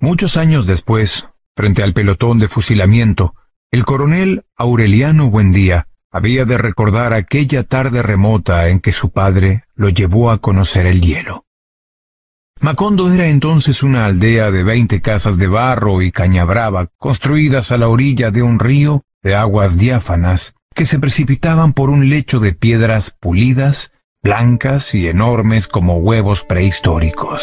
Muchos años después, frente al pelotón de fusilamiento, el coronel Aureliano Buendía había de recordar aquella tarde remota en que su padre lo llevó a conocer el hielo. Macondo era entonces una aldea de veinte casas de barro y caña brava, construidas a la orilla de un río de aguas diáfanas que se precipitaban por un lecho de piedras pulidas, blancas y enormes como huevos prehistóricos.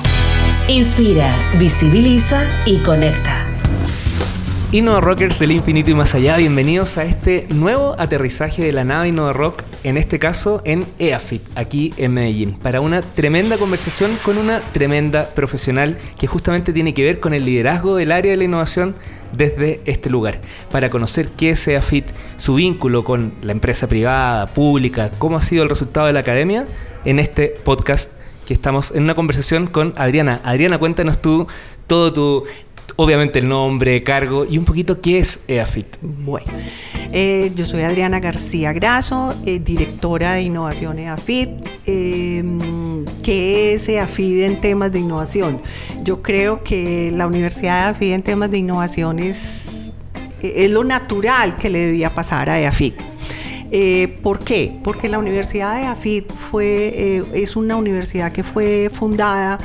Inspira, visibiliza y conecta. Innova Rockers del infinito y más allá, bienvenidos a este nuevo aterrizaje de la nave Innova Rock, en este caso en EAFIT, aquí en Medellín, para una tremenda conversación con una tremenda profesional que justamente tiene que ver con el liderazgo del área de la innovación desde este lugar, para conocer qué es EAFIT, su vínculo con la empresa privada, pública, cómo ha sido el resultado de la academia, en este podcast que estamos en una conversación con Adriana. Adriana, cuéntanos tú todo tu obviamente el nombre, cargo y un poquito qué es EAFIT. Bueno, eh, yo soy Adriana García Graso, eh, directora de innovación EAFIT. Em, ¿Qué es EAFIT en temas de innovación? Yo creo que la Universidad de EAFIT en temas de innovación es, es lo natural que le debía pasar a EAFIT. Eh, ¿Por qué? Porque la Universidad de EAFIT fue, es una universidad que fue fundada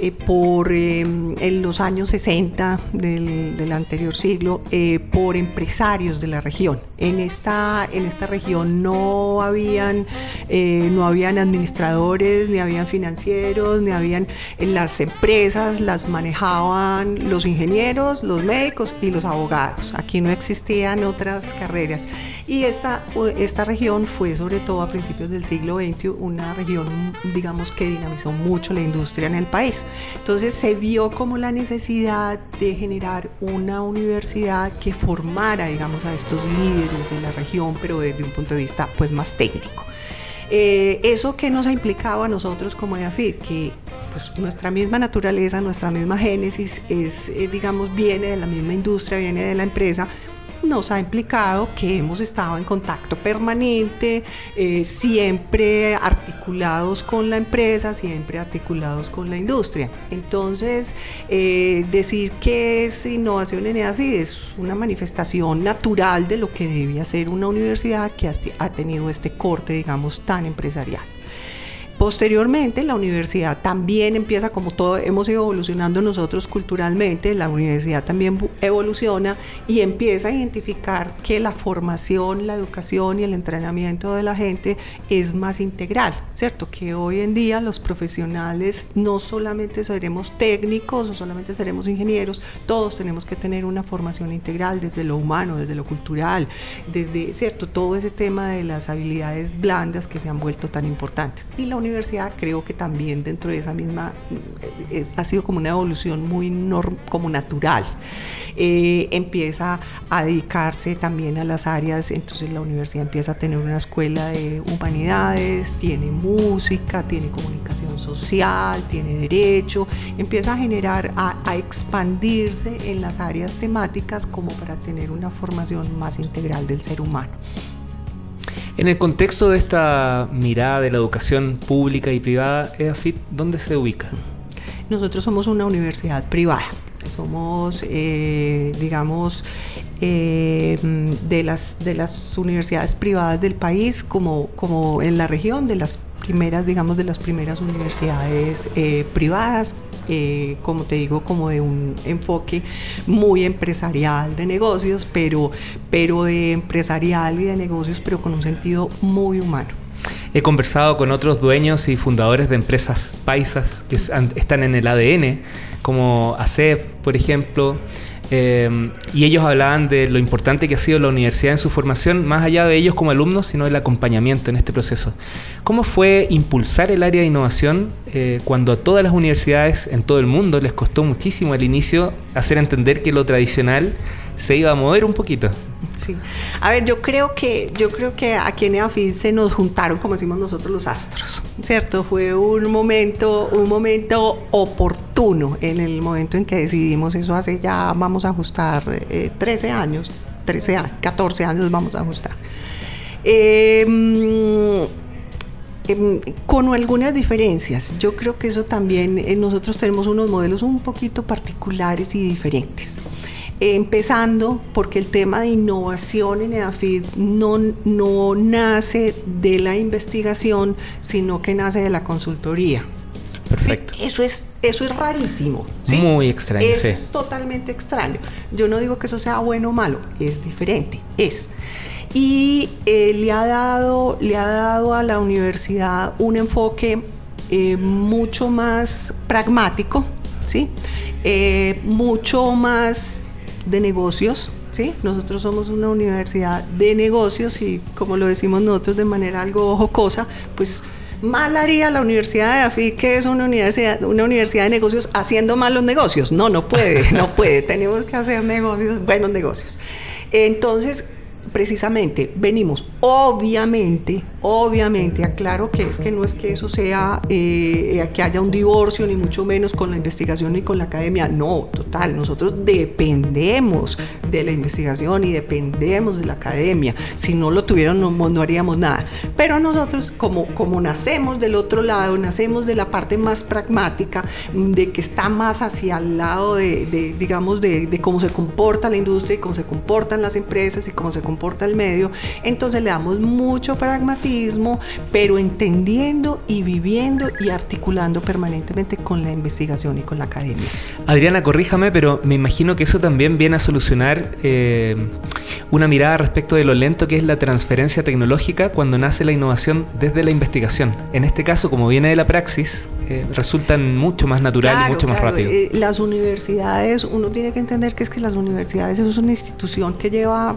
eh, por em, en los años 60 del, anterior siglo eh, por empresarios de la región. En esta, en esta región no habían, eh, no habían administradores, ni habían financieros, ni habían las empresas las manejaban los ingenieros, los médicos y los abogados. Aquí no existían otras carreras. Y esta, esta región fue sobre todo a principios del siglo XX una región, digamos, que dinamizó mucho la industria en el país. Entonces se vio como la necesidad de generar una universidad que formara, digamos, a estos líderes de la región, pero desde un punto de vista pues más técnico. Eh, eso que nos ha implicado a nosotros como EAFID, que pues, nuestra misma naturaleza, nuestra misma génesis es, eh, digamos, viene de la misma industria, viene de la empresa, nos ha implicado que hemos estado en contacto permanente, eh, siempre articulados con la empresa, siempre articulados con la industria. Entonces, eh, decir que es innovación en EAFID es una manifestación natural de lo que debía ser una universidad que ha tenido este corte, digamos, tan empresarial. Posteriormente, la universidad también empieza, como todo hemos ido evolucionando nosotros culturalmente, la universidad también evoluciona y empieza a identificar que la formación, la educación y el entrenamiento de la gente es más integral, ¿cierto? Que hoy en día los profesionales no solamente seremos técnicos o solamente seremos ingenieros, todos tenemos que tener una formación integral desde lo humano, desde lo cultural, desde, ¿cierto? Todo ese tema de las habilidades blandas que se han vuelto tan importantes. Y la universidad creo que también dentro de esa misma eh, ha sido como una evolución muy como natural. Eh, empieza a dedicarse también a las áreas, entonces la universidad empieza a tener una escuela de humanidades, tiene música, tiene comunicación social, tiene derecho, empieza a generar, a, a expandirse en las áreas temáticas como para tener una formación más integral del ser humano. En el contexto de esta mirada de la educación pública y privada, EAFIT, ¿dónde se ubica? Nosotros somos una universidad privada. Somos, eh, digamos, eh, de, las, de las universidades privadas del país, como, como en la región, de las primeras, digamos, de las primeras universidades eh, privadas eh, como te digo, como de un enfoque muy empresarial de negocios, pero, pero de empresarial y de negocios, pero con un sentido muy humano. He conversado con otros dueños y fundadores de empresas paisas que están en el ADN, como ACEF, por ejemplo, Eh, y ellos hablaban de lo importante que ha sido la universidad en su formación, más allá de ellos como alumnos, sino del acompañamiento en este proceso. ¿Cómo fue impulsar el área de innovación eh, cuando a todas las universidades en todo el mundo les costó muchísimo al inicio hacer entender que lo tradicional se iba a mover un poquito? Sí. A ver, yo creo que yo creo que aquí en EAFID se nos juntaron, como decimos nosotros, los astros, ¿cierto? Fue un momento, un momento oportuno en el momento en que decidimos eso hace ya vamos a ajustar 13 eh, años, 13 14 años vamos a ajustar. Em, em, con algunas diferencias. Yo creo que eso también, eh, nosotros tenemos unos modelos un poquito particulares y diferentes empezando porque el tema de innovación en EAFID no, no nace de la investigación, sino que nace de la consultoría. Perfecto. Eso es, eso es rarísimo. Muy extraño. Es totalmente extraño. Yo no digo que eso sea bueno o malo, es diferente, es. Y eh, le, ha dado, le ha dado a la universidad un enfoque eh, mucho más pragmático, ¿sí? Eh, mucho más de negocios, ¿sí? Nosotros somos una universidad de negocios y como lo decimos nosotros de manera algo jocosa, pues mal haría la Universidad de AFID, que es una universidad, una universidad de negocios, haciendo malos negocios. No, no puede, no puede. Tenemos que hacer negocios, buenos negocios. Entonces, precisamente venimos, obviamente, obviamente, aclaro que es que no es que eso sea eh, que haya un divorcio, ni mucho menos con la investigación ni con la academia, no, total, nosotros dependemos de la investigación y dependemos de la academia, si no lo tuvieran no, haríamos nada, pero nosotros como, como nacemos del otro lado, nacemos de la parte más pragmática, de que está más hacia el lado de, de digamos, de, de cómo se comporta la industria y cómo se comportan las empresas y cómo se comporta comporta el medio, entonces le damos mucho pragmatismo, pero entendiendo y viviendo y articulando permanentemente con la investigación y con la academia. Adriana, corríjame, pero me imagino que eso también viene a solucionar eh, una mirada respecto de lo lento que es la transferencia tecnológica cuando nace la innovación desde la investigación. En este caso, como viene de la praxis, eh, resultan mucho más natural y mucho más rápido. Eh, las universidades, uno tiene que entender que es que las universidades es una institución que lleva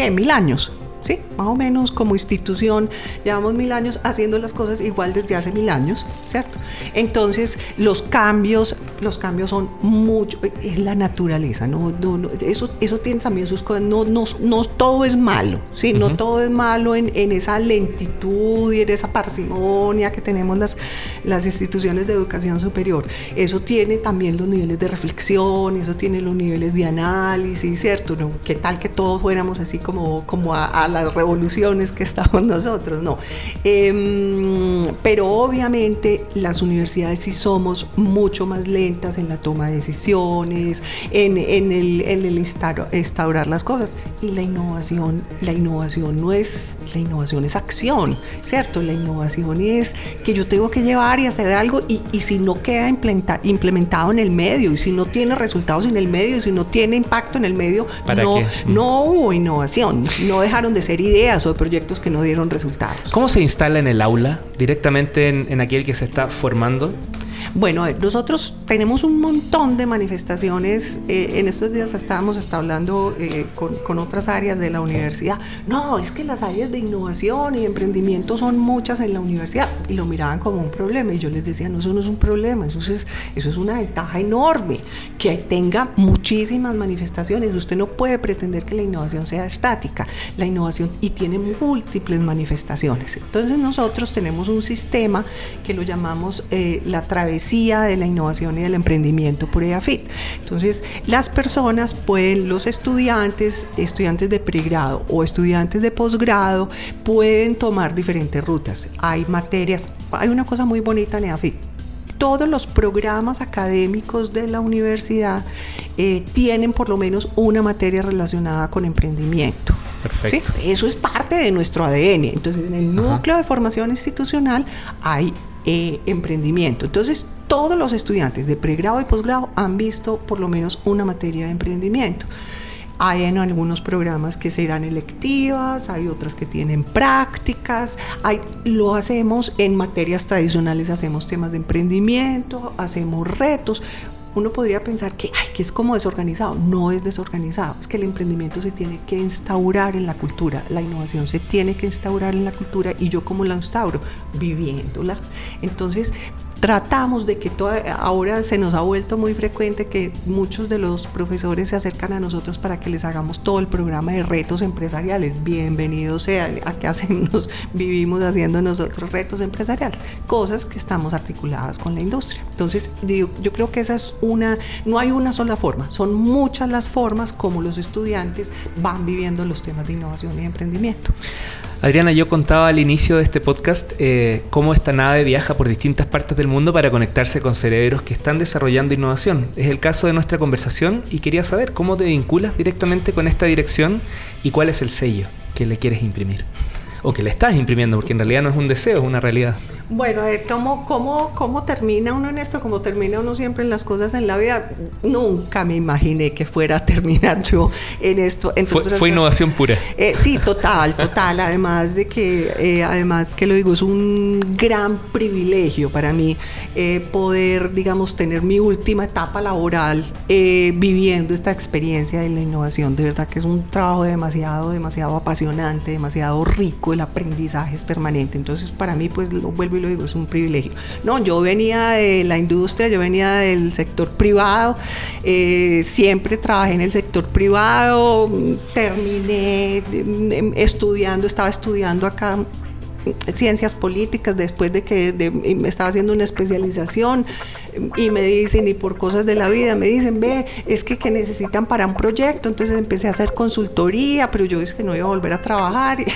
¿qué? Mil años. ¿Sí? Más o menos como institución, llevamos mil años haciendo las cosas igual desde hace mil años, ¿cierto? Entonces, los cambios, los cambios son mucho, es la naturaleza, ¿no? eso, eso tiene también sus cosas, no, no, no todo es malo, ¿sí? No todo es malo en, en, esa lentitud y en esa parsimonia que tenemos las, las instituciones de educación superior. Eso tiene también los niveles de reflexión, eso tiene los niveles de análisis, ¿cierto? ¿No? ¿Qué tal que todos fuéramos así como, como a las revoluciones que estamos nosotros, no. Em, pero obviamente las universidades sí somos mucho más lentas en la toma de decisiones, en, el, en el instaurar las cosas. Y la innovación, la innovación no es, la innovación es acción, ¿cierto? La innovación es que yo tengo que llevar y hacer algo y, y si no queda implementado en el medio y si no tiene resultados en el medio y si no tiene impacto en el medio, no, no hubo innovación, no dejaron de ser ideas o proyectos que no dieron resultados. ¿Cómo se instala en el aula? ¿Directamente en, en aquel que se está formando? Bueno, nosotros tenemos un montón de manifestaciones. Eh, en estos días estábamos hasta hablando eh, con, otras áreas de la universidad. No, es que las áreas de innovación y emprendimiento son muchas en la universidad. Y lo miraban como un problema. Y yo les decía, no, eso no es un problema, eso es, eso es una ventaja enorme. Que tenga muchísimas manifestaciones. Usted no puede pretender que la innovación sea estática. La innovación y tiene múltiples manifestaciones. Entonces nosotros tenemos un sistema que lo llamamos eh, la travesía de la innovación y del emprendimiento por EAFIT. Entonces, las personas pueden, los estudiantes, estudiantes de pregrado o estudiantes de posgrado, pueden tomar diferentes rutas. Hay materias, hay una cosa muy bonita en EAFIT todos los programas académicos de la universidad eh, tienen por lo menos una materia relacionada con emprendimiento. Perfecto. Eso es parte de nuestro ADN. Entonces, en el núcleo de formación institucional hay eh, emprendimiento. Entonces, todos los estudiantes de pregrado y posgrado han visto por lo menos una materia de emprendimiento. Hay en algunos programas que serán electivas, hay otras que tienen prácticas, hay, lo hacemos en materias tradicionales, hacemos temas de emprendimiento, hacemos retos, uno podría pensar que, que es como desorganizado. No es desorganizado, es que el emprendimiento se tiene que instaurar en la cultura, la innovación se tiene que instaurar en la cultura y yo como la instauro, viviéndola. Entonces, tratamos de que ahora se nos ha vuelto muy frecuente que muchos de los profesores se acercan a nosotros para que les hagamos todo el programa de retos empresariales. Bienvenidos sean, a que hacemos, vivimos haciendo nosotros retos empresariales, cosas que estamos articuladas con la industria. Entonces, yo, yo creo que esa es una, no hay una sola forma, son muchas las formas como los estudiantes van viviendo los temas de innovación y emprendimiento. Adriana, yo contaba al inicio de este podcast eh, cómo esta nave viaja por distintas partes del mundo para conectarse con cerebros que están desarrollando innovación. Es el caso de nuestra conversación y quería saber cómo te vinculas directamente con esta dirección y cuál es el sello que le quieres imprimir o que le estás imprimiendo, porque en realidad no es un deseo, es una realidad. Bueno, a ver, ¿cómo, cómo, cómo termina uno en esto? Como termina uno siempre en las cosas en la vida. Nunca me imaginé que fuera a terminar yo en esto. fue, innovación pura. Eh, sí, total, total. Además de que, eh, además que lo digo, es un gran privilegio para mí eh, poder, digamos, tener mi última etapa laboral viviendo esta experiencia de la innovación. De verdad que es un trabajo demasiado, demasiado apasionante, demasiado rico. El aprendizaje es permanente. Entonces, para mí, pues lo vuelvo lo digo, es un privilegio. No, yo venía de la industria, yo venía del sector privado, eh, siempre trabajé en el sector privado, terminé em, estudiando, estaba estudiando acá ciencias políticas después de que me estaba haciendo una especialización y me dicen, y por cosas de la vida, me dicen, ve, es que, que necesitan para un proyecto, entonces empecé a hacer consultoría, pero yo es que no iba a volver a trabajar.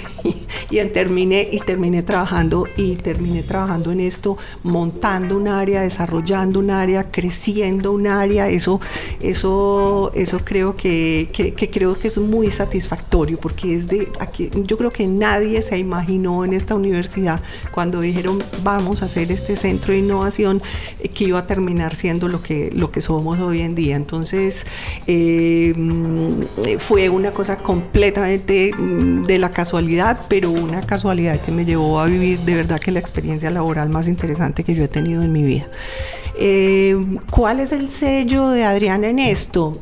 Y, y, terminé, y terminé trabajando y terminé trabajando en esto, montando un área, desarrollando un área, creciendo un área, eso, eso, eso creo que, que, creo que es muy satisfactorio porque es de aquí, yo creo que nadie se imaginó en esta universidad cuando dijeron vamos a hacer este centro de innovación que iba a terminar siendo lo que, lo que somos hoy en día. Entonces, eh, fue una cosa completamente mm, de la casualidad, pero una casualidad que me llevó a vivir de verdad que la experiencia laboral más interesante que yo he tenido en mi vida. Eh, ¿Cuál es el sello de Adriana en esto?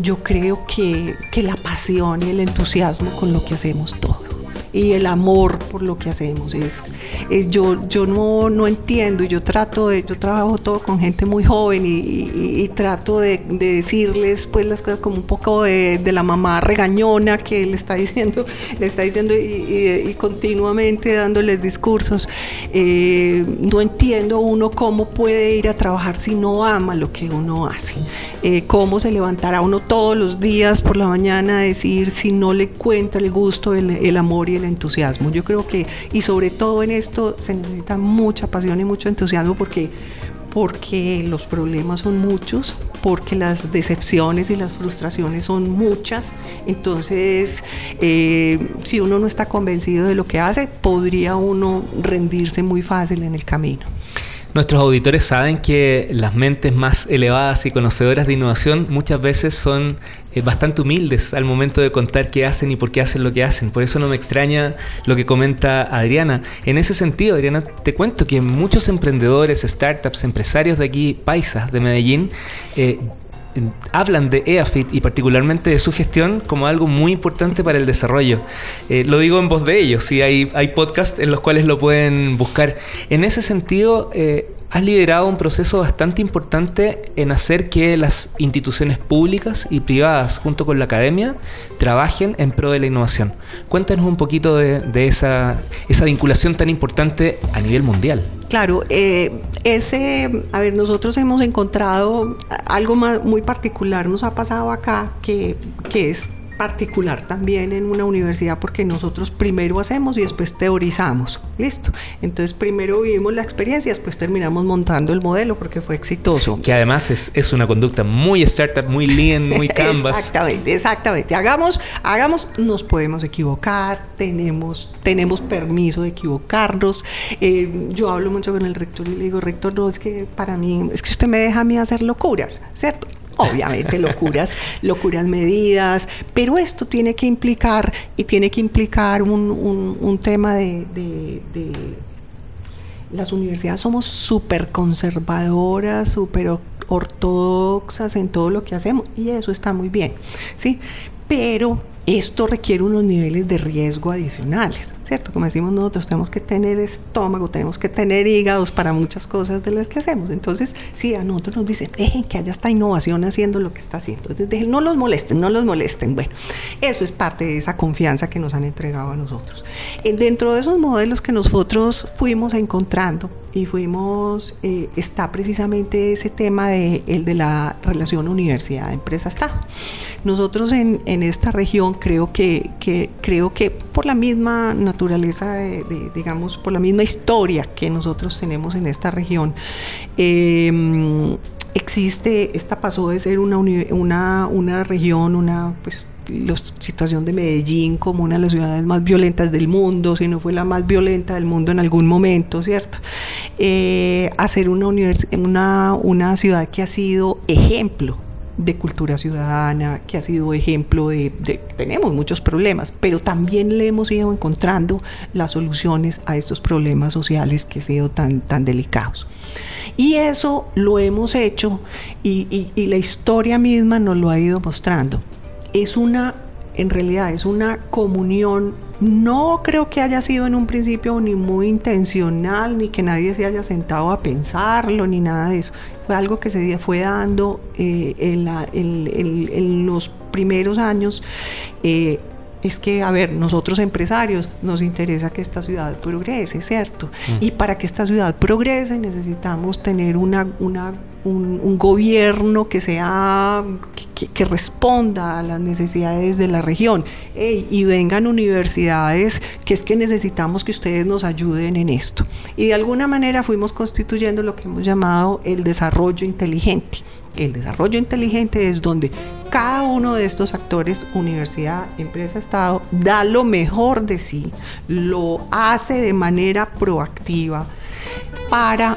Yo creo que, que la pasión y el entusiasmo con lo que hacemos todo y el amor por lo que hacemos. Es, yo yo no, no entiendo yo trato de, yo trabajo todo con gente muy joven y, trato de, decirles pues las cosas como un poco de, la mamá regañona que le está diciendo, le está diciendo y, continuamente dándoles discursos. Eh, no entiendo uno cómo puede ir a trabajar si no ama lo que uno hace. Eh, cómo se levantará uno todos los días por la mañana a decir si no le cuenta el gusto, el, el amor y el entusiasmo. Yo creo que, y sobre todo en esto, se necesita mucha pasión y mucho entusiasmo porque porque los problemas son muchos, porque las decepciones y las frustraciones son muchas. Entonces, eh, si uno no está convencido de lo que hace, podría uno rendirse muy fácil en el camino. Nuestros auditores saben que las mentes más elevadas y conocedoras de innovación muchas veces son eh, bastante humildes al momento de contar qué hacen y por qué hacen lo que hacen. Por eso no me extraña lo que comenta Adriana. En ese sentido, Adriana, te cuento que muchos emprendedores, startups, empresarios de aquí, paisas de Medellín, eh, hablan de EAFIT y particularmente de su gestión como algo muy importante para el desarrollo. Eh, lo digo en voz de ellos y hay, podcasts en los cuales lo pueden buscar. En ese sentido, eh, has liderado un proceso bastante importante en hacer que las instituciones públicas y privadas, junto con la academia, trabajen en pro de la innovación. Cuéntanos un poquito de, esa, vinculación tan importante a nivel mundial. Claro, eh, ese, a ver, nosotros hemos encontrado algo más, muy particular, nos ha pasado acá, que, que es particular también en una universidad porque nosotros primero hacemos y después teorizamos. Listo. Entonces primero vivimos la experiencia y después terminamos montando el modelo porque fue exitoso. Que además es, es una conducta muy startup, muy lean, muy canvas. exactamente, exactamente. Hagamos, hagamos, nos podemos equivocar, tenemos, tenemos permiso de equivocarnos. Eh, yo hablo mucho con el rector y le digo, rector, no, es que para mí, es que usted me deja a mí hacer locuras, ¿cierto? Obviamente locuras, locuras medidas, pero esto tiene que implicar y tiene que implicar un, un, tema de, las universidades somos súper conservadoras, súper ortodoxas en todo lo que hacemos y eso está muy bien, ¿sí? Pero esto requiere unos niveles de riesgo adicionales, ¿cierto? Como decimos nosotros, tenemos que tener estómago, tenemos que tener hígados para muchas cosas de las que hacemos. Entonces, sí, a nosotros nos dicen, dejen que haya esta innovación haciendo lo que está haciendo. Dejen, no los molesten, no los molesten. Bueno, eso es parte de esa confianza que nos han entregado a nosotros. Dentro de esos modelos que nosotros fuimos encontrando, y fuimos, eh, está precisamente ese tema de, el de la relación universidad-empresa-estado. Nosotros en, en, esta región creo que, que, creo que por la misma naturaleza, de, digamos, por la misma historia que nosotros tenemos en esta región, eh, existe, esta pasó de ser una, una, una región, una pues la situación de Medellín como una de las ciudades más violentas del mundo, si no fue la más violenta del mundo en algún momento, ¿cierto? Eh, hacer una, una, una ciudad que ha sido ejemplo de cultura ciudadana, que ha sido ejemplo de, tenemos muchos problemas, pero también le hemos ido encontrando las soluciones a estos problemas sociales que han sido tan, tan delicados. Y eso lo hemos hecho y, y la historia misma nos lo ha ido mostrando es una, en realidad es una comunión, no creo que haya sido en un principio ni muy intencional, ni que nadie se haya sentado a pensarlo, ni nada de eso. Fue algo que se fue dando eh, en, los primeros años. Eh, es que, a ver, nosotros empresarios nos interesa que esta ciudad progrese, ¿cierto? Mm. Y para que esta ciudad progrese necesitamos tener una, una un, gobierno que sea que, responda a las necesidades de la región y vengan universidades que es que necesitamos que ustedes nos ayuden en esto y de alguna manera fuimos constituyendo lo que hemos llamado el desarrollo inteligente el desarrollo inteligente es donde cada uno de estos actores, universidad, empresa, Estado, da lo mejor de sí, lo hace de manera proactiva para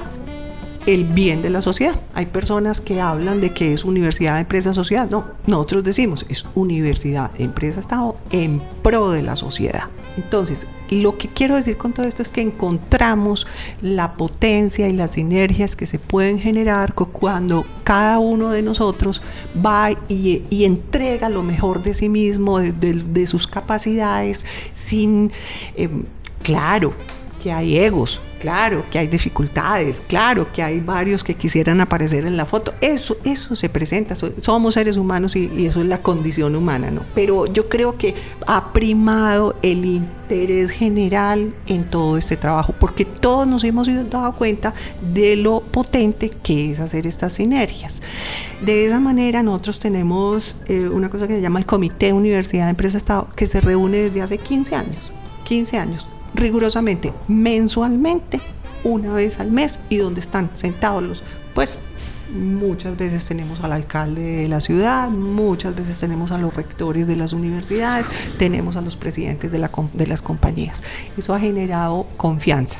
el bien de la sociedad. Hay personas que hablan de que es universidad, empresa, sociedad. No, nosotros decimos es universidad, empresa, Estado en pro de la sociedad. Entonces, lo que quiero decir con todo esto es que encontramos la potencia y las sinergias que se pueden generar cuando cada uno de nosotros va y, entrega lo mejor de sí mismo, de, sus capacidades, sin, eh, claro, que hay egos, claro que hay dificultades, claro que hay varios que quisieran aparecer en la foto. Eso, eso se presenta, somos seres humanos y, eso es la condición humana, ¿no? Pero yo creo que ha primado el interés general en todo este trabajo, porque todos nos hemos dado cuenta de lo potente que es hacer estas sinergias. De esa manera nosotros tenemos eh, una cosa que se llama el Comité Universidad Empresa Estado, que se reúne desde hace 15 años. 15 años rigurosamente mensualmente, una vez al mes, y donde están sentados los, pues muchas veces tenemos al alcalde de la ciudad, muchas veces tenemos a los rectores de las universidades, tenemos a los presidentes de, la, de las compañías. Eso ha generado confianza,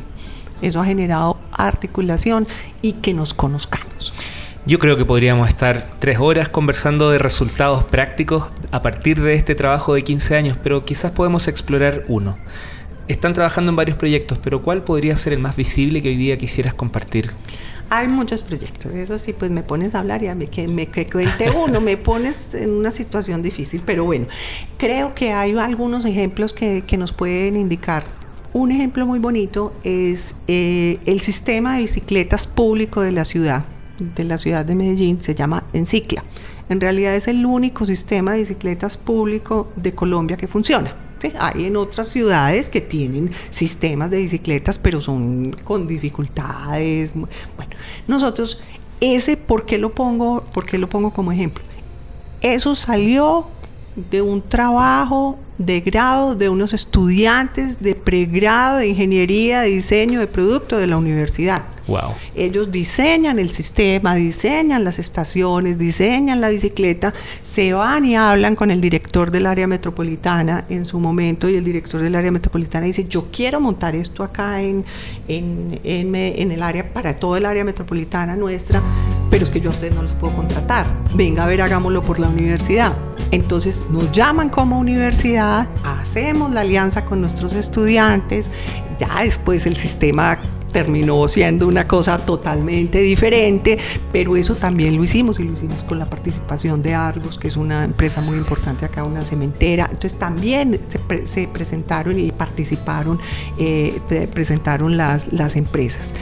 eso ha generado articulación y que nos conozcamos. Yo creo que podríamos estar tres horas conversando de resultados prácticos a partir de este trabajo de 15 años, pero quizás podemos explorar uno. Están trabajando en varios proyectos, pero ¿cuál podría ser el más visible que hoy día quisieras compartir? Hay muchos proyectos, eso sí, pues me pones a hablar y a mí que me que cuente uno, me pones en una situación difícil, pero bueno, creo que hay algunos ejemplos que, nos pueden indicar. Un ejemplo muy bonito es eh, el sistema de bicicletas público de la ciudad, de la ciudad de Medellín, se llama Encicla. En realidad es el único sistema de bicicletas público de Colombia que funciona hay en otras ciudades que tienen sistemas de bicicletas, pero son con dificultades. Bueno, nosotros, ese, ¿por qué lo pongo, por qué lo pongo como ejemplo? Eso salió de un trabajo de grado de unos estudiantes de pregrado de ingeniería, de diseño de producto de la universidad. Wow. Ellos diseñan el sistema, diseñan las estaciones, diseñan la bicicleta, se van y hablan con el director del área metropolitana en su momento y el director del área metropolitana dice, yo quiero montar esto acá en, en, en, en el área, para todo el área metropolitana nuestra, pero es que yo a ustedes no los puedo contratar. Venga a ver, hagámoslo por la universidad. Entonces nos llaman como universidad, hacemos la alianza con nuestros estudiantes, ya después el sistema terminó siendo una cosa totalmente diferente, pero eso también lo hicimos y lo hicimos con la participación de Argos, que es una empresa muy importante acá, una cementera. Entonces también se, presentaron y participaron, eh, presentaron las, las empresas.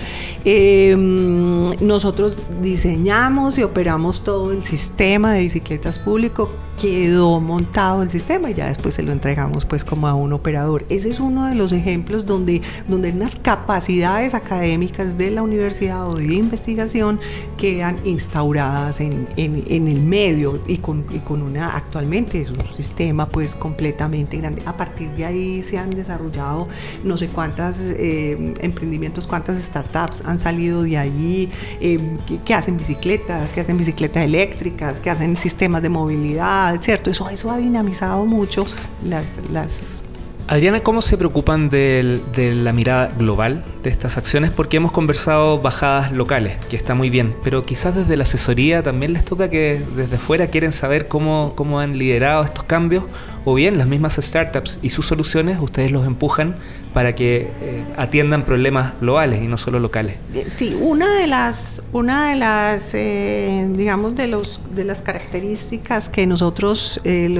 Em, nosotros diseñamos y operamos todo el sistema de bicicletas público quedó montado el sistema y ya después se lo entregamos pues como a un operador. Ese es uno de los ejemplos donde, donde unas capacidades académicas de la universidad o de investigación quedan instauradas en, en, el medio y con, y con, una, actualmente es un sistema pues completamente grande. A partir de ahí se han desarrollado no sé cuántas eh, emprendimientos, cuántas startups han salido de ahí, eh, que hacen bicicletas, que hacen bicicletas eléctricas, que hacen sistemas de movilidad ¿cierto? Eso, eso ha dinamizado mucho las, las Adriana, ¿cómo se preocupan de, la mirada global de estas acciones? Porque hemos conversado bajadas locales, que está muy bien, pero quizás desde la asesoría también les toca que desde fuera quieren saber cómo, cómo han liderado estos cambios o bien las mismas startups y sus soluciones ustedes los empujan para que eh, atiendan problemas globales y no solo locales. Eh, sí, una de las, una de las, eh, digamos, de los de las características que nosotros eh, lo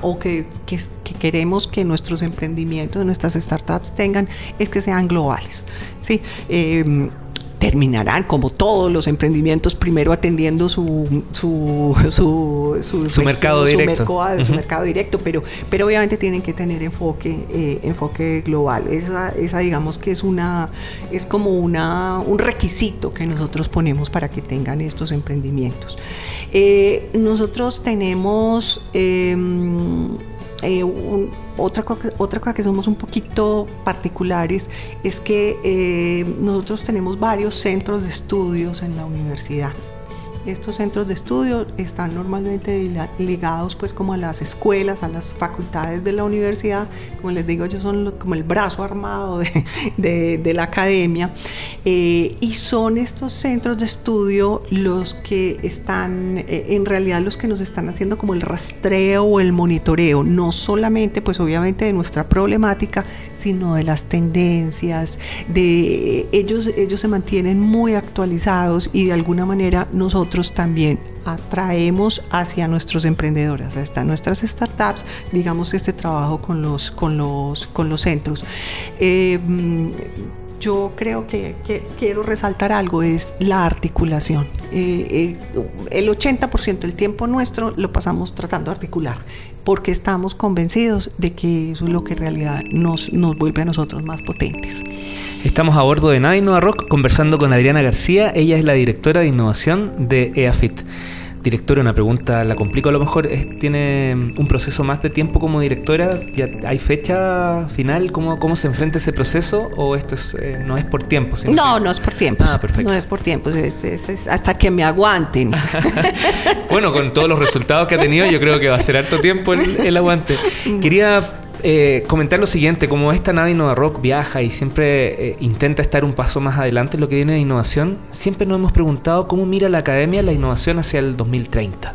o que, que, que, queremos que nuestros emprendimientos, nuestras startups tengan, es que sean globales. Sí terminarán, como todos los emprendimientos, primero atendiendo su, su, su, mercado directo. su mercado directo, pero, pero obviamente tienen que tener enfoque, eh, enfoque global. Esa, esa digamos que es una, es como una, un requisito que nosotros ponemos para que tengan estos emprendimientos. Eh, nosotros tenemos em, eh, otra, otra cosa que somos un poquito particulares es que eh, nosotros tenemos varios centros de estudios en la universidad. Estos centros de estudio están normalmente ligados pues como a las escuelas, a las facultades de la universidad, como les digo yo son como el brazo armado de, la academia. Eh, y son estos centros de estudio los que están eh, en realidad los que nos están haciendo como el rastreo o el monitoreo, no solamente pues obviamente de nuestra problemática, sino de las tendencias, de ellos, ellos se mantienen muy actualizados y de alguna manera nosotros también atraemos hacia nuestros emprendedores, hasta nuestras startups, digamos, este trabajo con los, con los, con los centros. Eh, yo creo que, quiero resaltar algo, es la articulación. Eh, eh, el 80% del tiempo nuestro lo pasamos tratando de articular, porque estamos convencidos de que eso es lo que en realidad nos, nos vuelve a nosotros más potentes. Estamos a bordo de Naino Rock conversando con Adriana García, ella es la directora de innovación de EAFIT. Directora, una pregunta, la complico a lo mejor, ¿tiene un proceso más de tiempo como directora? ¿Ya ¿Hay fecha final? ¿Cómo, cómo se enfrenta ese proceso? ¿O esto es, eh, no es por tiempo? no, no es por tiempo. Ah, perfecto. No es por tiempo, es, hasta que me aguanten. bueno, con todos los resultados que ha tenido, yo creo que va a ser harto tiempo el, el aguante. Quería eh, comentar lo siguiente, como esta nave Innova Rock viaja y siempre eh, intenta estar un paso más adelante en lo que viene de innovación, siempre nos hemos preguntado cómo mira la academia la innovación hacia el 2030.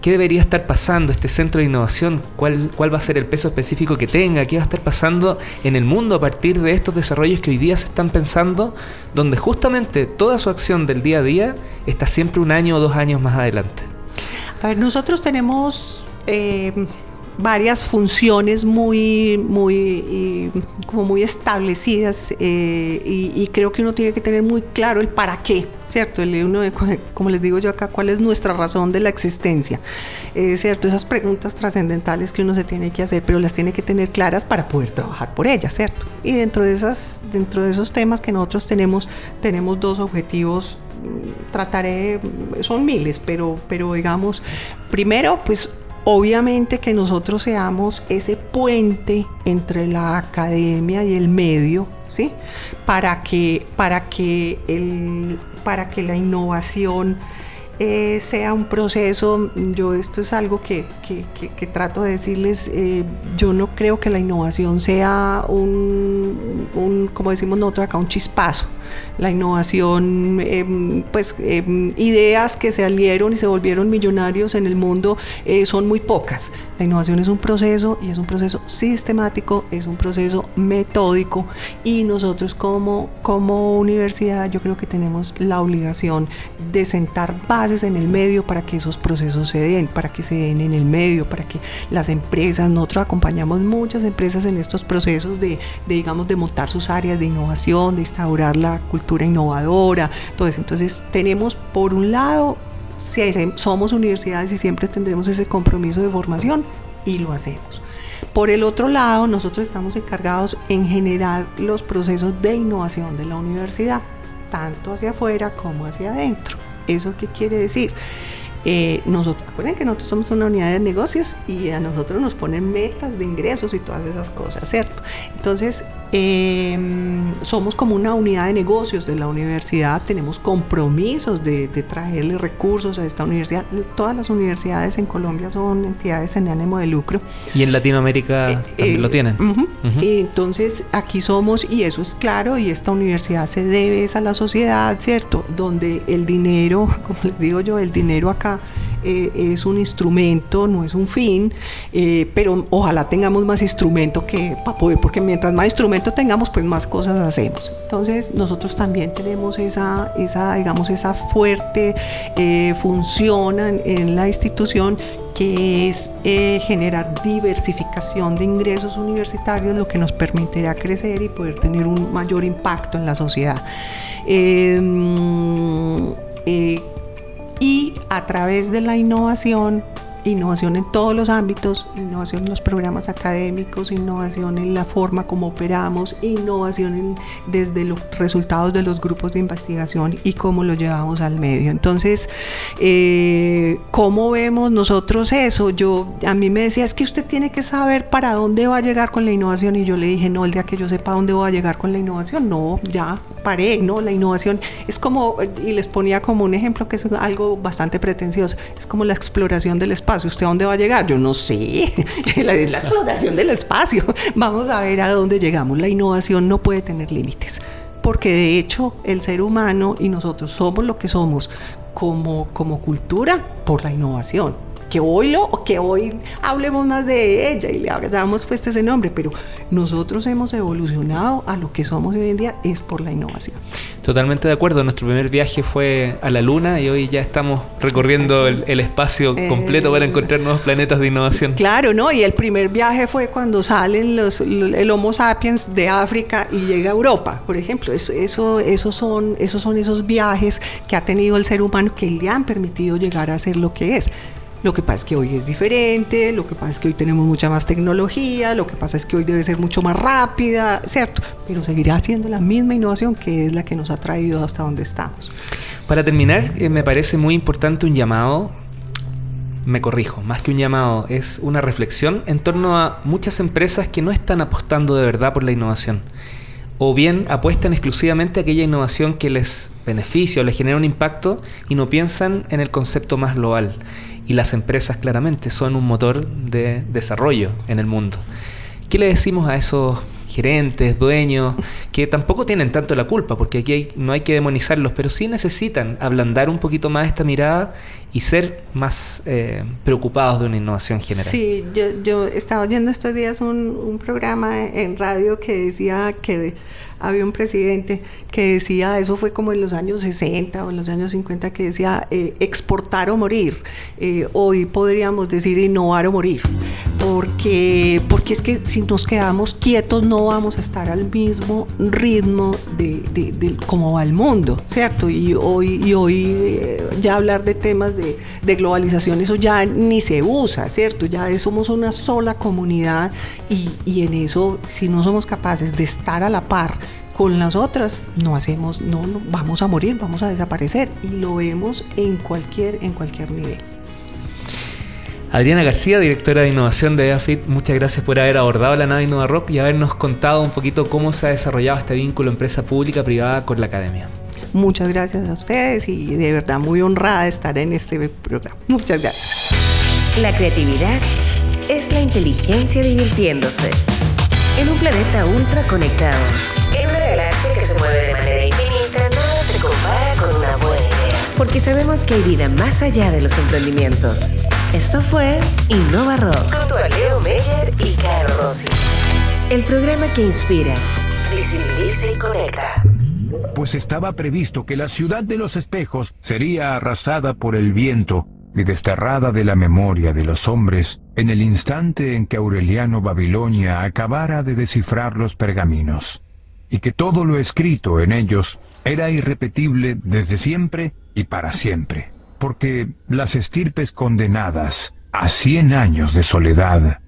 ¿Qué debería estar pasando este centro de innovación? ¿Cuál, ¿Cuál va a ser el peso específico que tenga? ¿Qué va a estar pasando en el mundo a partir de estos desarrollos que hoy día se están pensando, donde justamente toda su acción del día a día está siempre un año o dos años más adelante? A ver, nosotros tenemos eh, varias funciones muy, muy, como muy establecidas eh, y, creo que uno tiene que tener muy claro el para qué, ¿cierto? El, uno, como les digo yo acá, cuál es nuestra razón de la existencia, eh, ¿cierto? Esas preguntas trascendentales que uno se tiene que hacer, pero las tiene que tener claras para poder trabajar por ellas, ¿cierto? Y dentro de, esas, dentro de esos temas que nosotros tenemos, tenemos dos objetivos mm, trataré, son miles, pero, pero digamos, primero, pues Obviamente que nosotros seamos ese puente entre la academia y el medio, ¿sí? Para que, para que, el, para que la innovación eh, sea un proceso, yo esto es algo que, trato de decirles, eh, yo no creo que la innovación sea un, como decimos nosotros acá, un chispazo. La innovación, em, pues em, ideas que se salieron y se volvieron millonarios en el mundo eh, son muy pocas. La innovación es un proceso y es un proceso sistemático, es un proceso metódico y nosotros como, como universidad yo creo que tenemos la obligación de sentar bases en el medio para que esos procesos se den, para que se den en el medio, para que las empresas, nosotros acompañamos muchas empresas en estos procesos de, digamos, de montar sus áreas de innovación, de instaurar la cultura innovadora, eso. Entonces tenemos por un lado, somos universidades y siempre tendremos ese compromiso de formación y lo hacemos. Por el otro lado, nosotros estamos encargados en generar los procesos de innovación de la universidad, tanto hacia afuera como hacia adentro. ¿Eso qué quiere decir? Eh, nosotros, acuérdense que nosotros somos una unidad de negocios y a nosotros nos ponen metas de ingresos y todas esas cosas, ¿cierto? Entonces, em, somos como una unidad de negocios de la universidad, tenemos compromisos de, traerle recursos a esta universidad. Todas las universidades en Colombia son entidades en ánimo de lucro. Y en Latinoamérica eh, también lo eh, tienen. entonces, aquí somos, y eso es claro, y esta universidad se debe a la sociedad, ¿cierto? Donde el dinero, como les digo yo, el dinero acá eh, es un instrumento, no es un fin, eh, pero ojalá tengamos más instrumento que para poder, porque mientras más instrumento tengamos, pues más cosas hacemos. Entonces nosotros también tenemos esa, esa digamos, esa fuerte eh, función en, la institución que es generar diversificación de ingresos universitarios, lo que nos permitirá crecer y poder tener un mayor impacto en la sociedad. Em, y a través de la innovación innovación en todos los ámbitos, innovación en los programas académicos, innovación en la forma como operamos, innovación desde los resultados de los grupos de investigación y cómo lo llevamos al medio. Entonces, eh, ¿cómo vemos nosotros eso? Yo, a mí me decía, es que usted tiene que saber para dónde va a llegar con la innovación y yo le dije, no, el día que yo sepa dónde voy a llegar con la innovación, no, ya paré, no, la innovación es como, y les ponía como un ejemplo que es algo bastante pretencioso, es como la exploración del espacio ¿Usted a dónde va a llegar? Yo no sé. la, la exploración del espacio. Vamos a ver a dónde llegamos. La innovación no puede tener límites. Porque de hecho el ser humano y nosotros somos lo que somos como, como cultura por la innovación que hoy lo, que hoy hablemos más de ella y le damos puesto ese nombre, pero nosotros hemos evolucionado a lo que somos hoy en día es por la innovación. Totalmente de acuerdo, nuestro primer viaje fue a la Luna y hoy ya estamos recorriendo el, espacio completo para encontrar nuevos planetas de innovación. Claro, ¿no? Y el primer viaje fue cuando salen los, el Homo sapiens de África y llega a Europa, por ejemplo. Eso, eso, esos, son, esos son esos viajes que ha tenido el ser humano que le han permitido llegar a ser lo que es. Lo que pasa es que hoy es diferente, lo que pasa es que hoy tenemos mucha más tecnología, lo que pasa es que hoy debe ser mucho más rápida, ¿cierto? Pero seguirá siendo la misma innovación que es la que nos ha traído hasta donde estamos. Para terminar, eh, me parece muy importante un llamado, me corrijo, más que un llamado, es una reflexión en torno a muchas empresas que no están apostando de verdad por la innovación o bien apuestan exclusivamente a aquella innovación que les beneficia o les genera un impacto y no piensan en el concepto más global y las empresas claramente son un motor de desarrollo en el mundo. ¿Qué le decimos a esos gerentes, dueños, que tampoco tienen tanto la culpa, porque aquí no hay que demonizarlos, pero sí necesitan ablandar un poquito más esta mirada y ser más eh, preocupados de una innovación general? Sí, yo, yo estaba oyendo estos días un, un programa en radio que decía que había un presidente que decía, eso fue como en los años 60 o en los años 50, que decía eh, exportar o morir. Eh, hoy podríamos decir innovar o morir, porque, porque es que si nos quedamos quietos no vamos a estar al mismo ritmo de, de, cómo va el mundo, ¿cierto? Y hoy, y hoy eh, ya hablar de temas de, globalización, eso ya ni se usa, ¿cierto? Ya somos una sola comunidad y, y en eso, si no somos capaces de estar a la par, con las otras no hacemos, no, vamos a morir, vamos a desaparecer y lo vemos en cualquier, en cualquier nivel. Adriana García, directora de innovación de EAFIT, muchas gracias por haber abordado la nave Innova Rock y habernos contado un poquito cómo se ha desarrollado este vínculo empresa pública-privada con la academia. Muchas gracias a ustedes y de verdad muy honrada de estar en este programa. Muchas gracias. La creatividad es la inteligencia divirtiéndose. En un planeta ultra conectado, en una galaxia que se mueve de manera infinita, nada se compara con una buena idea. Porque sabemos que hay vida más allá de los emprendimientos. Esto fue Innova Rock. Junto a Leo Meyer y Caro Rossi. El programa que inspira, visibiliza y conecta. Pues estaba previsto que la ciudad de los espejos sería arrasada por el viento y desterrada de la memoria de los hombres en el instante en que Aureliano Babilonia acabara de descifrar los pergaminos, y que todo lo escrito en ellos era irrepetible desde siempre y para siempre, porque las estirpes condenadas a cien años de soledad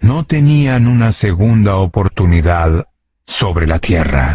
no tenían una segunda oportunidad sobre la tierra.